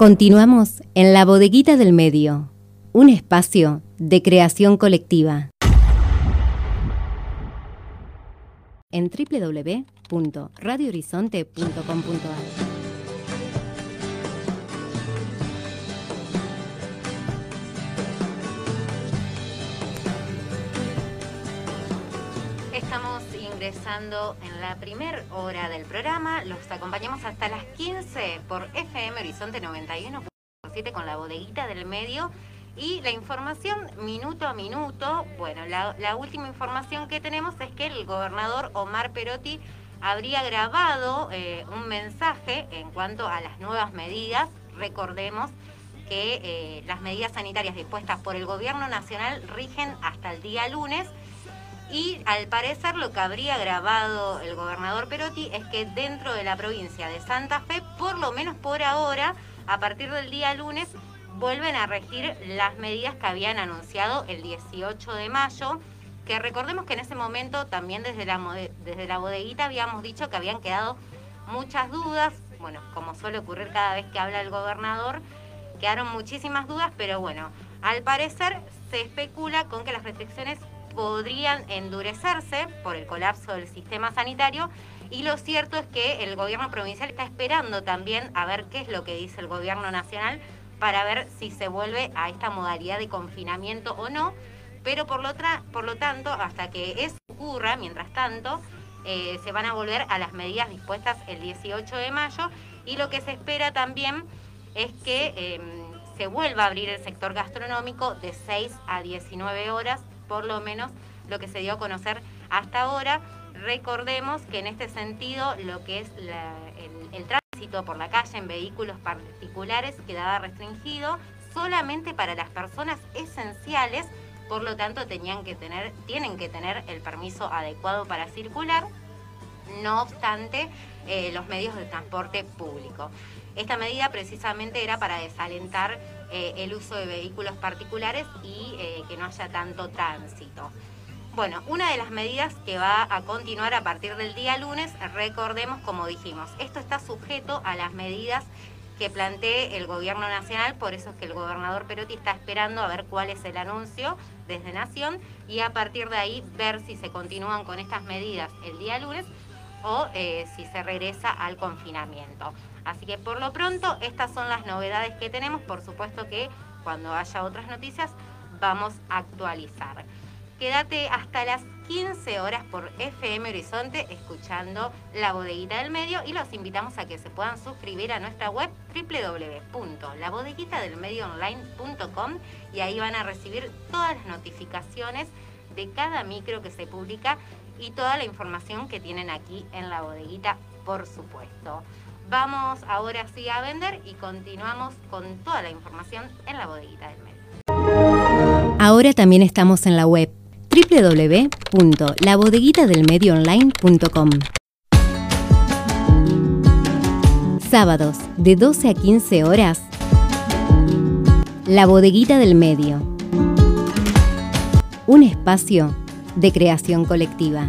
Continuamos en la bodeguita del medio, un espacio de creación colectiva. En www.radiohorizonte.com.ar ingresando en la primera hora del programa. Los acompañamos hasta las 15 por FM Horizonte 91.7 con la bodeguita del medio. Y la información minuto a minuto, bueno, la, última información que tenemos es que el gobernador Omar Perotti habría grabado eh, un mensaje en cuanto a las nuevas medidas. Recordemos que eh, las medidas sanitarias dispuestas por el gobierno nacional rigen hasta el día lunes y al parecer lo que habría grabado el gobernador Perotti es que dentro de la provincia de Santa Fe, por lo menos por ahora, a partir del día lunes, vuelven a regir las medidas que habían anunciado el 18 de mayo, que recordemos que en ese momento también desde la, desde la bodeguita habíamos dicho que habían quedado muchas dudas, bueno, como suele ocurrir cada vez que habla el gobernador, quedaron muchísimas dudas, pero bueno, al parecer se especula con que las restricciones podrían endurecerse por el colapso del sistema sanitario. Y lo cierto es que el gobierno provincial está esperando también a ver qué es lo que dice el gobierno nacional para ver si se vuelve a esta modalidad de confinamiento o no, pero por lo, por lo tanto, hasta que eso ocurra, mientras tanto, eh, se van a volver a las medidas dispuestas el 18 de mayo. Y lo que se espera también es que em, se vuelva a abrir el sector gastronómico de 6 a 19 horas por lo menos lo que se dio a conocer hasta ahora. Recordemos que en este sentido lo que es el, tránsito por la calle en vehículos particulares quedaba restringido solamente para las personas esenciales, por lo tanto tenían que tener, tienen que tener el permiso adecuado para circular, no obstante eh, los medios de transporte público. Esta medida precisamente era para desalentar eh, el uso de vehículos particulares y eh, que no haya tanto tránsito. Bueno, una de las medidas que va a continuar a partir del día lunes, recordemos como dijimos, esto está sujeto a las medidas que plantee el gobierno nacional, por eso es que el gobernador Perotti está esperando a ver cuál es el anuncio desde Nación y a partir de ahí ver si se continúan con estas medidas el día lunes o eh, si se regresa al confinamiento. Así que por lo pronto estas son las novedades que tenemos. Por supuesto que cuando haya otras noticias vamos a actualizar. Quédate hasta las 15 horas por FM Horizonte escuchando La Bodeguita del Medio y los invitamos a que se puedan suscribir a nuestra web www.labodeguitadelmedioonline.com y ahí van a recibir todas las notificaciones de cada micro que se publica y toda la información que tienen aquí en La Bodeguita, por supuesto. Vamos ahora sí a vender y continuamos con toda la información en la bodeguita del medio. Ahora también estamos en la web www.labodeguitadelmedioonline.com. Sábados de 12 a 15 horas. La bodeguita del medio. Un espacio de creación colectiva.